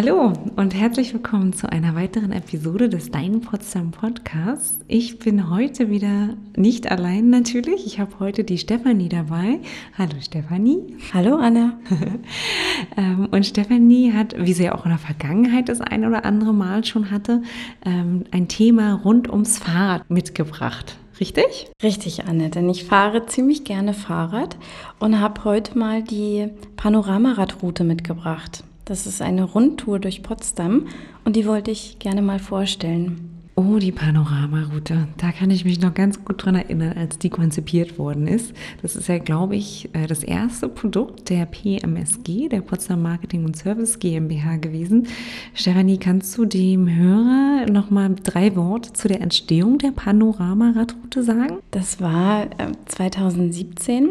Hallo und herzlich willkommen zu einer weiteren Episode des Dein Potsdam Podcasts. Ich bin heute wieder nicht allein natürlich. Ich habe heute die Stefanie dabei. Hallo Stefanie. Hallo Anna. Ähm, und Stefanie hat, wie sie ja auch in der Vergangenheit das ein oder andere Mal schon hatte, ähm, ein Thema rund ums Fahrrad mitgebracht. Richtig? Richtig, Anne, denn ich fahre ziemlich gerne Fahrrad und habe heute mal die Panoramaradroute mitgebracht. Das ist eine Rundtour durch Potsdam und die wollte ich gerne mal vorstellen. Oh, die Panoramaroute. Da kann ich mich noch ganz gut dran erinnern, als die konzipiert worden ist. Das ist ja, glaube ich, äh, das erste Produkt der PMSG, der Potsdam Marketing und Service GmbH gewesen. Stefanie, kannst du dem Hörer noch mal drei Worte zu der Entstehung der Panoramaradroute sagen? Das war 2017. Äh,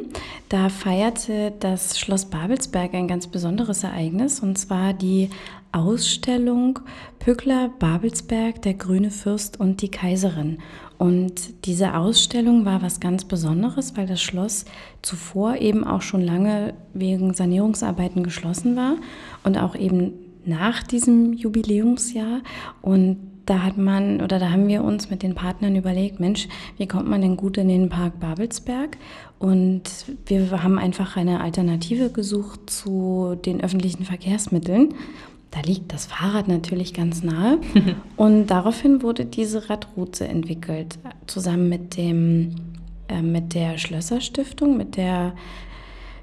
da feierte das Schloss Babelsberg ein ganz besonderes Ereignis, und zwar die Ausstellung Pückler, Babelsberg, der grüne Fürst und die Kaiserin. Und diese Ausstellung war was ganz Besonderes, weil das Schloss zuvor eben auch schon lange wegen Sanierungsarbeiten geschlossen war und auch eben nach diesem Jubiläumsjahr. Und da hat man oder da haben wir uns mit den Partnern überlegt, Mensch, wie kommt man denn gut in den Park Babelsberg? Und wir haben einfach eine Alternative gesucht zu den öffentlichen Verkehrsmitteln da liegt das Fahrrad natürlich ganz nahe. und daraufhin wurde diese Radroute entwickelt, zusammen mit, dem, äh, mit der Schlösserstiftung, mit der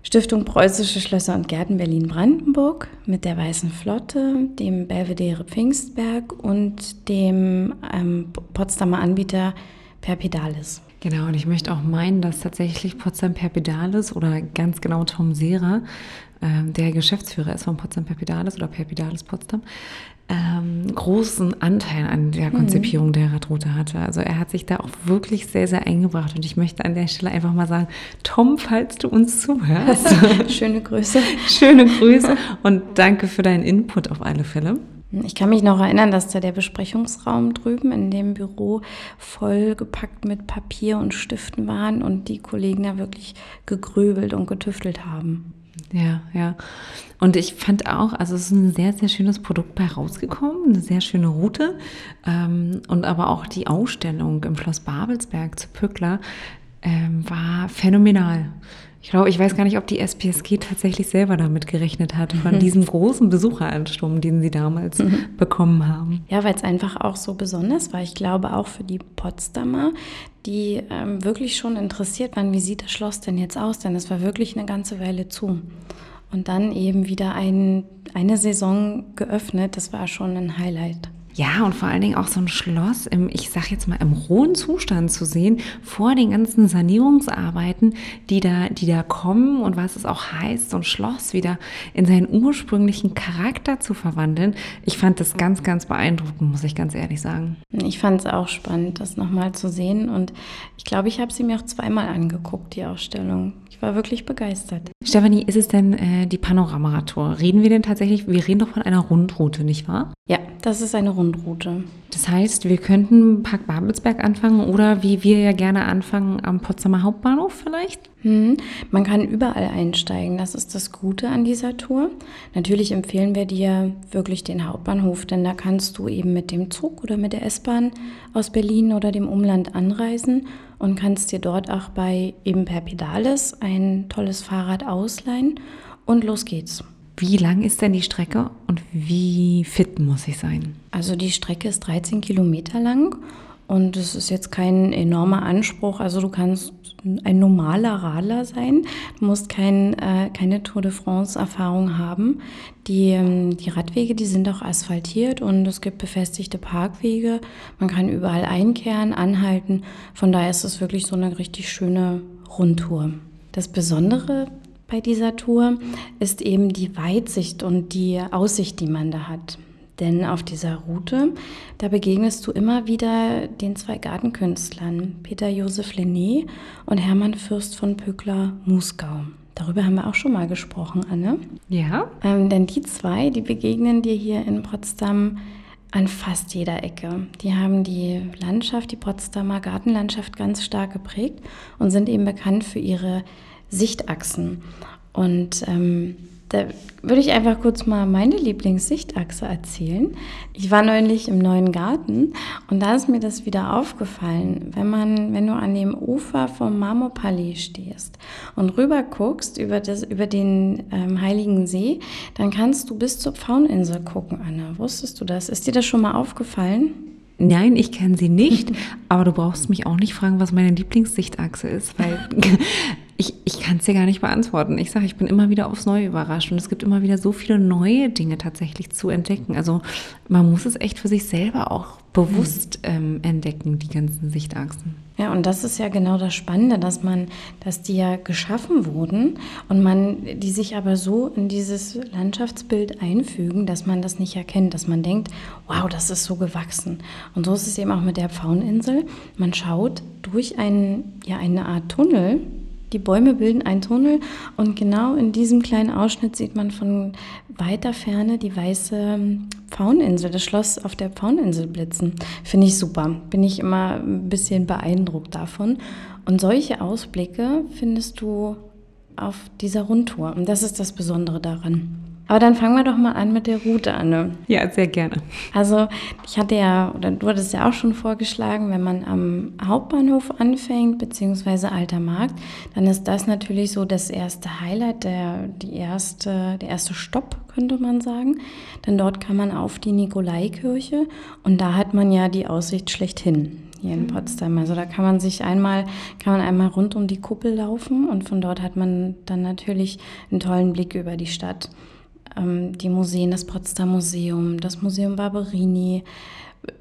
Stiftung Preußische Schlösser und Gärten Berlin-Brandenburg, mit der Weißen Flotte, dem Belvedere Pfingstberg und dem ähm, Potsdamer Anbieter Perpedalis. Genau, und ich möchte auch meinen, dass tatsächlich Potsdam Perpedalis oder ganz genau Tom Sehrer ähm, der Geschäftsführer ist von Potsdam Perpedalis oder Perpedalis Potsdam, ähm, großen Anteil an der mhm. Konzipierung mhm. der Radroute hatte. Also er hat sich da auch wirklich sehr, sehr eingebracht. Und ich möchte an der Stelle einfach mal sagen, Tom, falls du uns zuhörst. Schöne Grüße. Schöne Grüße und danke für deinen Input auf alle Fälle. Ich kann mich noch erinnern, dass da der Besprechungsraum drüben in dem Büro vollgepackt mit Papier und Stiften waren und die Kollegen da wirklich gegrübelt und getüftelt haben. Ja, ja. Und ich fand auch, also es ist ein sehr, sehr schönes Produkt bei rausgekommen, eine sehr schöne Route. Ähm, und aber auch die Ausstellung im Schloss Babelsberg zu Pückler ähm, war phänomenal. Ich glaube, ich weiß gar nicht, ob die SPSG tatsächlich selber damit gerechnet hat, von mhm. diesem großen Besucheransturm, den sie damals mhm. bekommen haben. Ja, weil es einfach auch so besonders war. Ich glaube auch für die Potsdamer, die ähm, wirklich schon interessiert waren, wie sieht das Schloss denn jetzt aus? Denn es war wirklich eine ganze Weile zu. Und dann eben wieder ein, eine Saison geöffnet, das war schon ein Highlight. Ja, und vor allen Dingen auch so ein Schloss im, ich sag jetzt mal, im rohen Zustand zu sehen, vor den ganzen Sanierungsarbeiten, die da, die da kommen und was es auch heißt, so ein Schloss wieder in seinen ursprünglichen Charakter zu verwandeln. Ich fand das ganz, ganz beeindruckend, muss ich ganz ehrlich sagen. Ich fand es auch spannend, das nochmal zu sehen. Und ich glaube, ich habe sie mir auch zweimal angeguckt, die Ausstellung. Ich war wirklich begeistert. Stefanie, ist es denn äh, die Panoramatour? Reden wir denn tatsächlich, wir reden doch von einer Rundroute, nicht wahr? Ja, das ist eine Rundroute. Das heißt, wir könnten Park Babelsberg anfangen oder wie wir ja gerne anfangen, am Potsdamer Hauptbahnhof vielleicht? Hm, man kann überall einsteigen, das ist das Gute an dieser Tour. Natürlich empfehlen wir dir wirklich den Hauptbahnhof, denn da kannst du eben mit dem Zug oder mit der S-Bahn aus Berlin oder dem Umland anreisen und kannst dir dort auch bei eben per Pedales ein tolles Fahrrad ausleihen und los geht's. Wie lang ist denn die Strecke und wie fit muss ich sein? Also die Strecke ist 13 Kilometer lang und es ist jetzt kein enormer Anspruch. Also du kannst ein normaler Radler sein. Du musst kein, äh, keine Tour de France-Erfahrung haben. Die, ähm, die Radwege, die sind auch asphaltiert und es gibt befestigte Parkwege. Man kann überall einkehren, anhalten. Von daher ist es wirklich so eine richtig schöne Rundtour. Das Besondere bei dieser Tour ist eben die Weitsicht und die Aussicht, die man da hat. Denn auf dieser Route, da begegnest du immer wieder den zwei Gartenkünstlern, Peter Josef Lenné und Hermann Fürst von Pückler-Musgau. Darüber haben wir auch schon mal gesprochen, Anne. Ja. Ähm, denn die zwei, die begegnen dir hier in Potsdam an fast jeder Ecke. Die haben die Landschaft, die Potsdamer Gartenlandschaft ganz stark geprägt und sind eben bekannt für ihre Sichtachsen. Und ähm, Da würde ich einfach kurz mal meine Lieblingssichtachse erzählen. Ich war neulich im neuen Garten und da ist mir das wieder aufgefallen, wenn man, wenn du an dem Ufer vom Marmorpalais stehst und rüber guckst über, das, über den ähm, Heiligen See, dann kannst du bis zur Pfaueninsel gucken, Anna. Wusstest du das? Ist dir das schon mal aufgefallen? Nein, ich kenne sie nicht, aber du brauchst mich auch nicht fragen, was meine Lieblingssichtachse ist, weil ich, ich kann es dir gar nicht beantworten. Ich sage, ich bin immer wieder aufs Neue überrascht und es gibt immer wieder so viele neue Dinge tatsächlich zu entdecken. Also man muss es echt für sich selber auch bewusst ähm, entdecken, die ganzen Sichtachsen. Ja, und das ist ja genau das Spannende, dass man, dass die ja geschaffen wurden und man die sich aber so in dieses Landschaftsbild einfügen, dass man das nicht erkennt, dass man denkt, wow, das ist so gewachsen. Und so ist es eben auch mit der Pfaueninsel. Man schaut durch einen, ja, eine Art Tunnel die Bäume bilden einen Tunnel und genau in diesem kleinen Ausschnitt sieht man von weiter Ferne die weiße ähm, Pfaueninsel, das Schloss auf der Pfaueninsel blitzen. Finde ich super. Bin ich immer ein bisschen beeindruckt davon. Und solche Ausblicke findest du auf dieser Rundtour. Und das ist das Besondere daran. Aber dann fangen wir doch mal an mit der Route, Anne. Ja, sehr gerne. Also ich hatte ja, oder du hattest ja auch schon vorgeschlagen, wenn man am Hauptbahnhof anfängt, beziehungsweise Alter Markt, dann ist das natürlich so das erste Highlight, der, die erste, der erste Stopp, könnte man sagen. Denn dort kann man auf die Nikolaikirche und da hat man ja die Aussicht schlechthin hier in Potsdam. Also da kann man sich einmal, kann man einmal rund um die Kuppel laufen und von dort hat man dann natürlich einen tollen Blick über die Stadt die Museen, das Potsdam Museum, das Museum Barberini,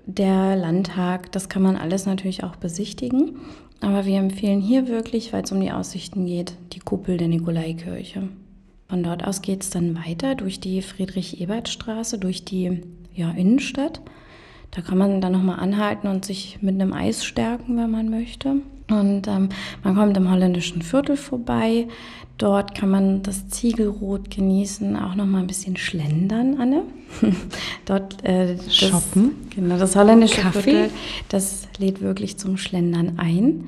der Landtag, das kann man alles natürlich auch besichtigen. Aber wir empfehlen hier wirklich, weil es um die Aussichten geht, die Kuppel der Nikolaikirche. Von dort aus geht es dann weiter durch die Friedrich-Ebert-Straße, durch die ja, Innenstadt. Da kann man dann nochmal anhalten und sich mit einem Eis stärken, wenn man möchte. Und ähm, man kommt im holländischen Viertel vorbei. Dort kann man das Ziegelrot genießen, auch noch mal ein bisschen schlendern, Anne. Dort äh, das, shoppen. Genau, das holländische Kaffee. Viertel, das lädt wirklich zum Schlendern ein.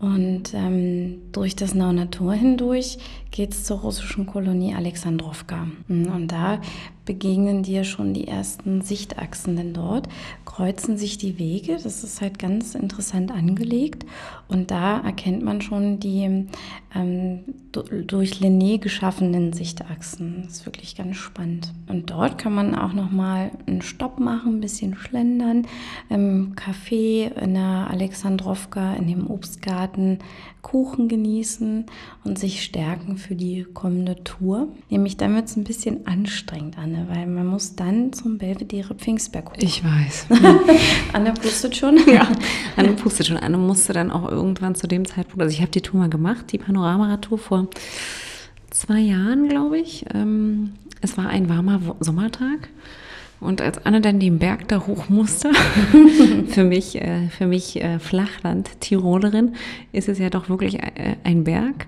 Und ähm, durch das Nauner Tor hindurch geht es zur russischen Kolonie Alexandrowka. Und da begegnen dir schon die ersten Sichtachsen, denn dort kreuzen sich die Wege. Das ist halt ganz interessant angelegt. Und da erkennt man schon die ähm, durch Linné geschaffenen Sichtachsen. Das ist wirklich ganz spannend. Und dort kann man auch nochmal einen Stopp machen, ein bisschen schlendern. Im Café in der Alexandrowka, in dem Obstgarten Kuchen genießen und sich stärken für die kommende Tour. Nämlich dann wird es ein bisschen anstrengend, Anne, weil man muss dann zum Belvedere Pfingstberg hoch. Ich weiß. Anne pustet schon? Ja, Anne pustet schon. Anne musste dann auch irgendwann zu dem Zeitpunkt, also ich habe die Tour mal gemacht, die Panorama-Tour vor zwei Jahren, glaube ich. Ähm, es war ein warmer Sommertag. Und als Anne dann den Berg da hoch musste, für mich, äh, für mich äh, Flachland-Tirolerin, ist es ja doch wirklich äh, ein Berg.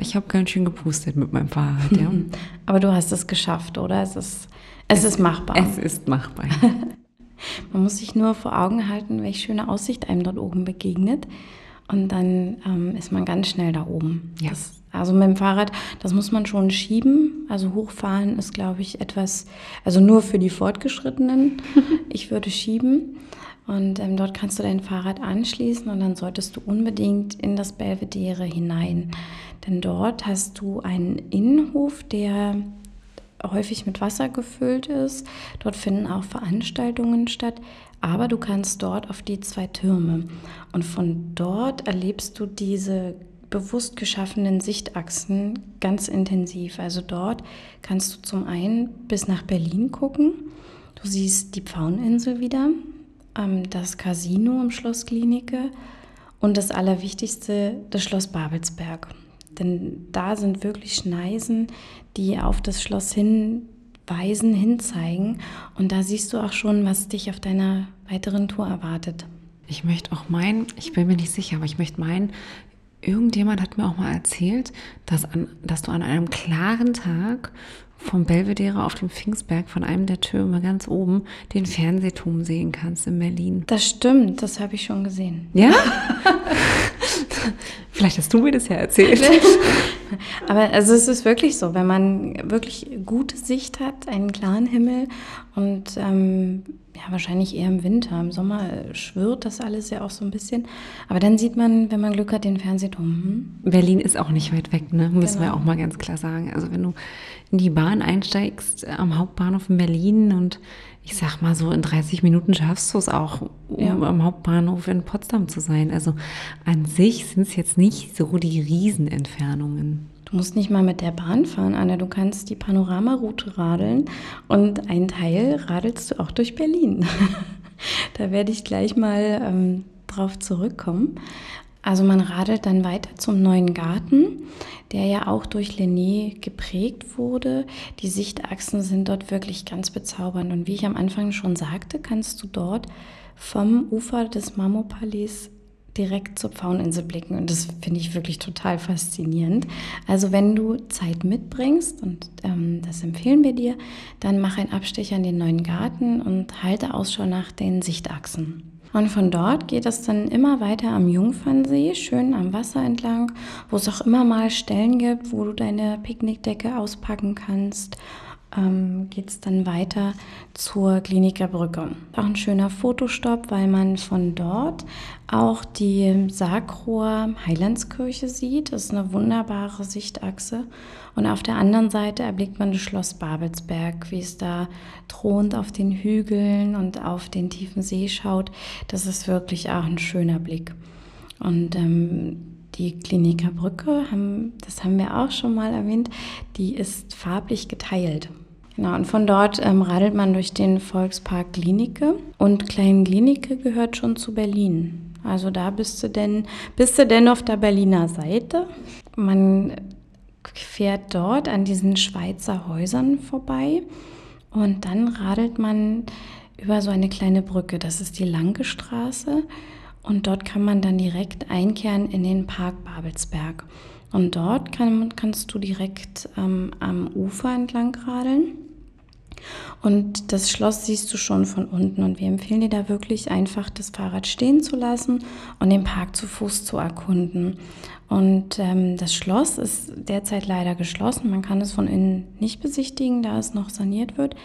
Ich habe ganz schön gepustet mit meinem Fahrrad. Ja. Aber du hast es geschafft, oder? Es ist, es, es ist machbar. Es ist machbar. Man muss sich nur vor Augen halten, welche schöne Aussicht einem dort oben begegnet. Und dann ähm, ist man ganz schnell da oben. Ja. Das also mit dem Fahrrad, das muss man schon schieben. Also hochfahren ist, glaube ich, etwas, also nur für die Fortgeschrittenen. ich würde schieben. Und ähm, dort kannst du dein Fahrrad anschließen und dann solltest du unbedingt in das Belvedere hinein. Denn dort hast du einen Innenhof, der häufig mit Wasser gefüllt ist. Dort finden auch Veranstaltungen statt. Aber du kannst dort auf die zwei Türme. Und von dort erlebst du diese bewusst geschaffenen Sichtachsen ganz intensiv. Also dort kannst du zum einen bis nach Berlin gucken. Du siehst die Pfaueninsel wieder, ähm, das Casino im Schloss Klinike und das Allerwichtigste, das Schloss Babelsberg. Denn da sind wirklich Schneisen, die auf das Schloss hinweisen, hinzeigen. Und da siehst du auch schon, was dich auf deiner weiteren Tour erwartet. Ich möchte auch meinen, ich bin mir nicht sicher, aber ich möchte meinen, irgendjemand hat mir auch mal erzählt, dass, an, dass du an einem klaren Tag vom Belvedere auf dem Pfingstberg von einem der Türme ganz oben den Fernsehturm sehen kannst in Berlin. Das stimmt, das habe ich schon gesehen. Ja? Vielleicht hast du mir das ja erzählt. Aber also es ist wirklich so, wenn man wirklich gute Sicht hat, einen klaren Himmel und ähm, ja, wahrscheinlich eher im Winter. Im Sommer schwirrt das alles ja auch so ein bisschen. Aber dann sieht man, wenn man Glück hat, den Fernsehturm. Hm? Berlin ist auch nicht weit weg, ne? müssen genau. wir auch mal ganz klar sagen. Also wenn du in die Bahn einsteigst am Hauptbahnhof in Berlin und ich sag mal so in 30 Minuten schaffst du es auch, um ja. am Hauptbahnhof in Potsdam zu sein. Also an sich sind es jetzt nicht so die Riesenentfernungen. Du musst nicht mal mit der Bahn fahren, Anna. Du kannst die Panoramaroute radeln und ein Teil radelst du auch durch Berlin. da werde ich gleich mal ähm, drauf zurückkommen. Also man radelt dann weiter zum neuen Garten, der ja auch durch Lené geprägt wurde. Die Sichtachsen sind dort wirklich ganz bezaubernd. Und wie ich am Anfang schon sagte, kannst du dort vom Ufer des Marmorpalais direkt zur Pfaueninsel blicken. Und das finde ich wirklich total faszinierend. Also wenn du Zeit mitbringst, und ähm, das empfehlen wir dir, dann mach einen Abstecher in den neuen Garten und halte Ausschau nach den Sichtachsen. Und von dort geht es dann immer weiter am Jungfernsee, schön am Wasser entlang, wo es auch immer mal Stellen gibt, wo du deine Picknickdecke auspacken kannst. Ähm, geht es dann weiter zur Kliniker Brücke. Auch ein schöner Fotostopp, weil man von dort auch die Sarkrohr Heilandskirche sieht. Das ist eine wunderbare Sichtachse. Und auf der anderen Seite erblickt man das Schloss Babelsberg, wie es da thront auf den Hügeln und auf den tiefen See schaut. Das ist wirklich auch ein schöner Blick. Und ähm, die Kliniker Brücke, haben, das haben wir auch schon mal erwähnt, die ist farblich geteilt. Genau, und von dort ähm, radelt man durch den Volkspark Klinike. Und Klein Klinike gehört schon zu Berlin. Also da bist du denn, bist du denn auf der Berliner Seite. Man fährt dort an diesen Schweizer Häusern vorbei und dann radelt man über so eine kleine Brücke. Das ist die Lange Straße und dort kann man dann direkt einkehren in den Park Babelsberg. Und dort kann, kannst du direkt ähm, am Ufer entlang radeln. Und das Schloss siehst du schon von unten und wir empfehlen dir da wirklich einfach das Fahrrad stehen zu lassen und den Park zu Fuß zu erkunden. Und ähm, das Schloss ist derzeit leider geschlossen. Man kann es von innen nicht besichtigen, da es noch saniert wird.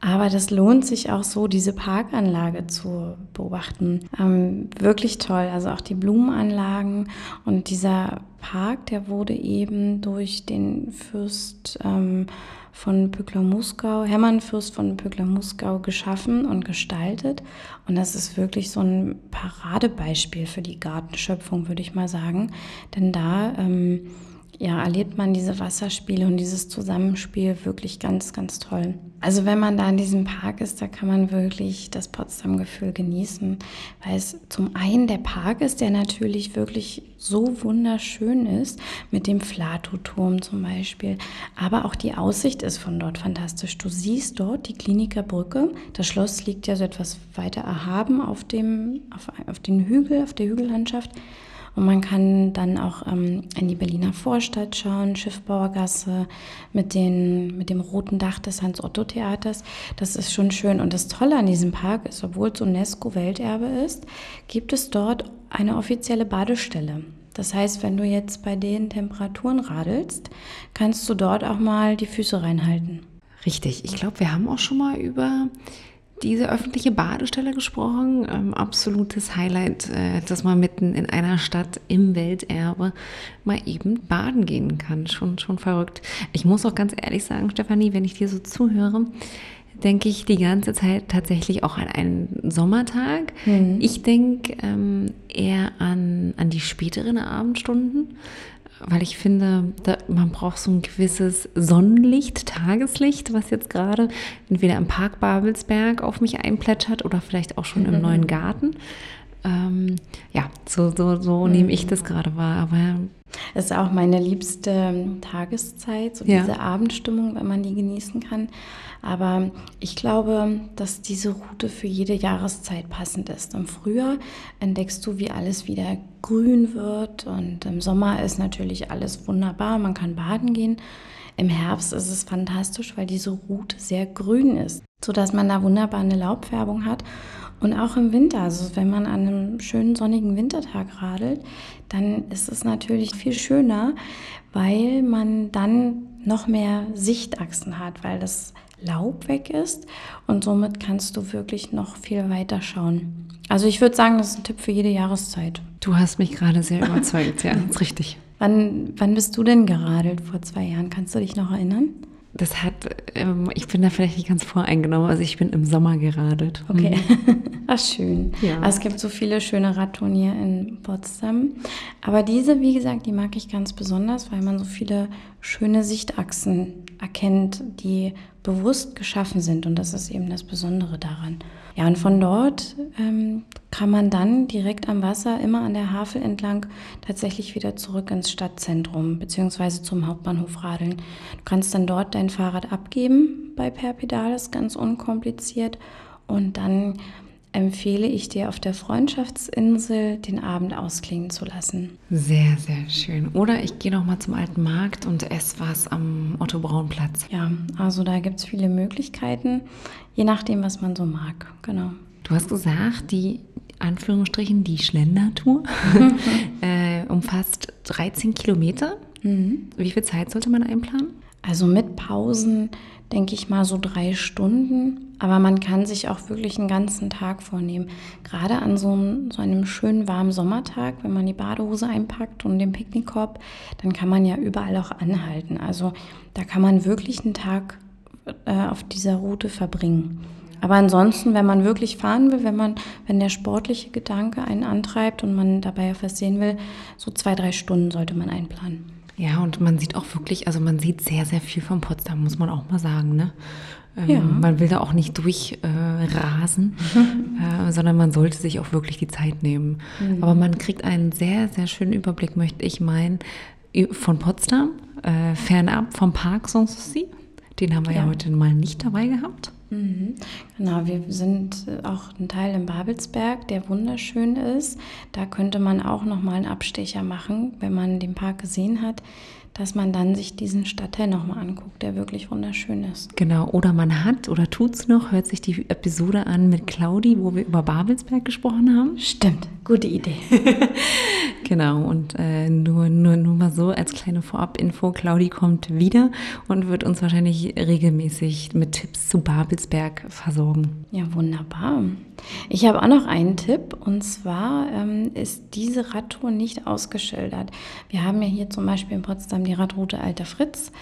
Aber das lohnt sich auch so, diese Parkanlage zu beobachten. Ähm, wirklich toll. Also auch die Blumenanlagen und dieser Park, der wurde eben durch den Fürst ähm, von Pückler-Muskau, Hermann Fürst von Pückler-Muskau geschaffen und gestaltet. Und das ist wirklich so ein Paradebeispiel für die Gartenschöpfung, würde ich mal sagen. Denn da ähm, ja, erlebt man diese Wasserspiele und dieses Zusammenspiel wirklich ganz, ganz toll. Also wenn man da in diesem Park ist, da kann man wirklich das Potsdam-Gefühl genießen, weil es zum einen der Park ist, der natürlich wirklich so wunderschön ist, mit dem Flatoturm zum Beispiel, aber auch die Aussicht ist von dort fantastisch. Du siehst dort die Kliniker Brücke, das Schloss liegt ja so etwas weiter erhaben auf, dem, auf, auf den Hügel, auf der Hügellandschaft. Und man kann dann auch ähm, in die Berliner Vorstadt schauen, Schiffbauergasse mit, den, mit dem roten Dach des Hans-Otto-Theaters. Das ist schon schön. Und das Tolle an diesem Park ist, obwohl es UNESCO-Welterbe ist, gibt es dort eine offizielle Badestelle. Das heißt, wenn du jetzt bei den Temperaturen radelst, kannst du dort auch mal die Füße reinhalten. Richtig. Ich glaube, wir haben auch schon mal über diese öffentliche Badestelle gesprochen. Ähm, absolutes Highlight, äh, dass man mitten in einer Stadt im Welterbe mal eben baden gehen kann. Schon, schon verrückt. Ich muss auch ganz ehrlich sagen, Stefanie, wenn ich dir so zuhöre, denke ich die ganze Zeit tatsächlich auch an einen Sommertag. Mhm. Ich denke ähm, eher an, an die späteren Abendstunden weil ich finde, da, man braucht so ein gewisses Sonnenlicht, Tageslicht, was jetzt gerade entweder im Park Babelsberg auf mich einplätschert oder vielleicht auch schon mhm. im neuen Garten. Ähm, ja, so, so, so mhm. nehme ich das gerade wahr. Aber es ist auch meine liebste Tageszeit, so ja. diese Abendstimmung, wenn man die genießen kann. Aber ich glaube, dass diese Route für jede Jahreszeit passend ist. Im Frühjahr entdeckst du, wie alles wieder grün wird und im Sommer ist natürlich alles wunderbar, man kann baden gehen. Im Herbst ist es fantastisch, weil diese Route sehr grün ist, sodass man da wunderbar eine Laubfärbung hat Und auch im Winter, also wenn man an einem schönen sonnigen Wintertag radelt, dann ist es natürlich viel schöner, weil man dann noch mehr Sichtachsen hat, weil das Laub weg ist und somit kannst du wirklich noch viel weiter schauen. Also ich würde sagen, das ist ein Tipp für jede Jahreszeit. Du hast mich gerade sehr überzeugt, ja, das ist richtig. Wann, wann bist du denn geradelt vor zwei Jahren? Kannst du dich noch erinnern? Das hat, ähm, ich bin da vielleicht nicht ganz voreingenommen, also ich bin im Sommer geradelt. Okay. Ach, schön. Ja. Also es gibt so viele schöne Radtouren hier in Potsdam. Aber diese, wie gesagt, die mag ich ganz besonders, weil man so viele schöne Sichtachsen erkennt, die bewusst geschaffen sind. Und das ist eben das Besondere daran. Ja, und von dort ähm, kann man dann direkt am Wasser, immer an der Havel entlang, tatsächlich wieder zurück ins Stadtzentrum bzw. zum Hauptbahnhof radeln. Du kannst dann dort dein Fahrrad abgeben bei Perpedales, ganz unkompliziert. Und dann empfehle ich dir auf der Freundschaftsinsel den Abend ausklingen zu lassen. Sehr, sehr schön. Oder ich gehe noch mal zum alten Markt und esse was am Otto Braun Platz. Ja, also da gibt es viele Möglichkeiten, je nachdem, was man so mag. Genau. Du hast gesagt, die Anführungsstrichen die Schlendertour äh, umfasst 13 Kilometer. Mhm. Wie viel Zeit sollte man einplanen? Also mit Pausen denke ich mal so drei Stunden. Aber man kann sich auch wirklich einen ganzen Tag vornehmen. Gerade an so einem, so einem schönen warmen Sommertag, wenn man die Badehose einpackt und den Picknickkorb, dann kann man ja überall auch anhalten. Also da kann man wirklich einen Tag äh, auf dieser Route verbringen. Aber ansonsten, wenn man wirklich fahren will, wenn man, wenn der sportliche Gedanke einen antreibt und man dabei was sehen will, so zwei, drei Stunden sollte man einplanen. Ja, und man sieht auch wirklich, also man sieht sehr, sehr viel von Potsdam, muss man auch mal sagen. Ne? Ähm, ja. Man will da auch nicht durchrasen, äh, äh, sondern man sollte sich auch wirklich die Zeit nehmen. Mhm. Aber man kriegt einen sehr, sehr schönen Überblick, möchte ich meinen, von Potsdam, äh, fernab vom Park Sanssouci. Den haben wir ja. ja heute mal nicht dabei gehabt. Mhm. Genau, wir sind auch ein Teil im Babelsberg, der wunderschön ist. Da könnte man auch noch mal einen Abstecher machen, wenn man den Park gesehen hat dass man dann sich diesen Stadtteil nochmal anguckt, der wirklich wunderschön ist. Genau, oder man hat oder tut es noch, hört sich die Episode an mit Claudi, wo wir über Babelsberg gesprochen haben. Stimmt, gute Idee. genau, und äh, nur, nur, nur mal so als kleine Vorab-Info, Claudi kommt wieder und wird uns wahrscheinlich regelmäßig mit Tipps zu Babelsberg versorgen. Ja, wunderbar. Ich habe auch noch einen Tipp und zwar ähm, ist diese Radtour nicht ausgeschildert. Wir haben ja hier zum Beispiel in Potsdam die Radroute Alter Fritz,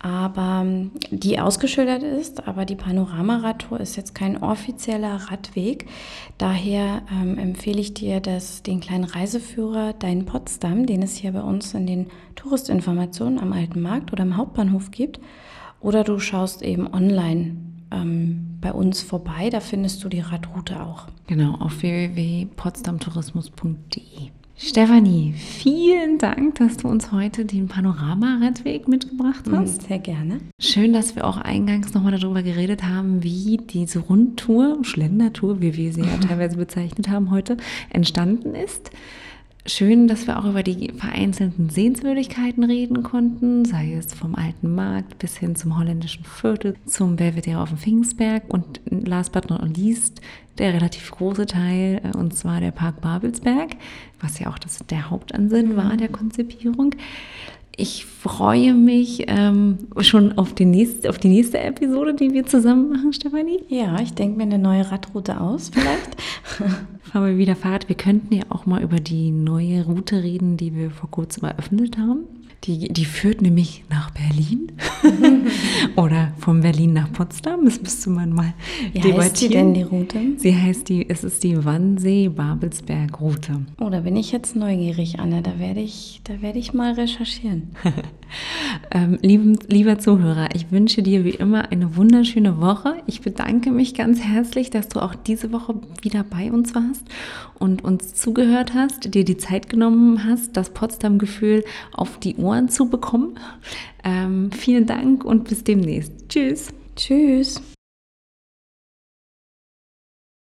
aber ähm, die ausgeschildert ist, aber die Panoramaradtour ist jetzt kein offizieller Radweg. Daher ähm, empfehle ich dir dass den kleinen Reiseführer Dein Potsdam, den es hier bei uns in den Touristinformationen am Alten Markt oder am Hauptbahnhof gibt. Oder du schaust eben online ähm, bei uns vorbei. Da findest du die Radroute auch. Genau, auf www.potsdamtourismus.de. Stefanie, vielen Dank, dass du uns heute den Panorama-Radweg mitgebracht mhm, hast. Sehr gerne. Schön, dass wir auch eingangs nochmal darüber geredet haben, wie diese Rundtour, Schlendertour, wie wir sie ja teilweise bezeichnet haben heute, entstanden ist. Schön, dass wir auch über die vereinzelten Sehenswürdigkeiten reden konnten, sei es vom Alten Markt bis hin zum holländischen Viertel, zum Belvedere auf dem Pfingstberg und last but not least der relativ große Teil, äh, und zwar der Park Babelsberg, was ja auch das, der Hauptansinn war der Konzipierung. Ich freue mich ähm, schon auf die, nächste, auf die nächste Episode, die wir zusammen machen, Stefanie. Ja, ich denke mir eine neue Radroute aus, vielleicht. Fahren wir wieder Fahrrad. Wir könnten ja auch mal über die neue Route reden, die wir vor kurzem eröffnet haben. Die, die führt nämlich nach Berlin oder von Berlin nach Potsdam. Das müsste man mal Wie debattieren. heißt die denn, die Route? Sie heißt die, es ist die Wannsee-Babelsberg-Route. Oh, da bin ich jetzt neugierig, Anne. Da werde ich, da werde ich mal recherchieren. ähm, lieben, lieber Zuhörer, ich wünsche dir wie immer eine wunderschöne Woche. Ich bedanke mich ganz herzlich, dass du auch diese Woche wieder bei uns warst und uns zugehört hast, dir die Zeit genommen hast, das Potsdam-Gefühl auf die Ohren zu bekommen. Ähm, vielen Dank und bis demnächst. Tschüss. Tschüss.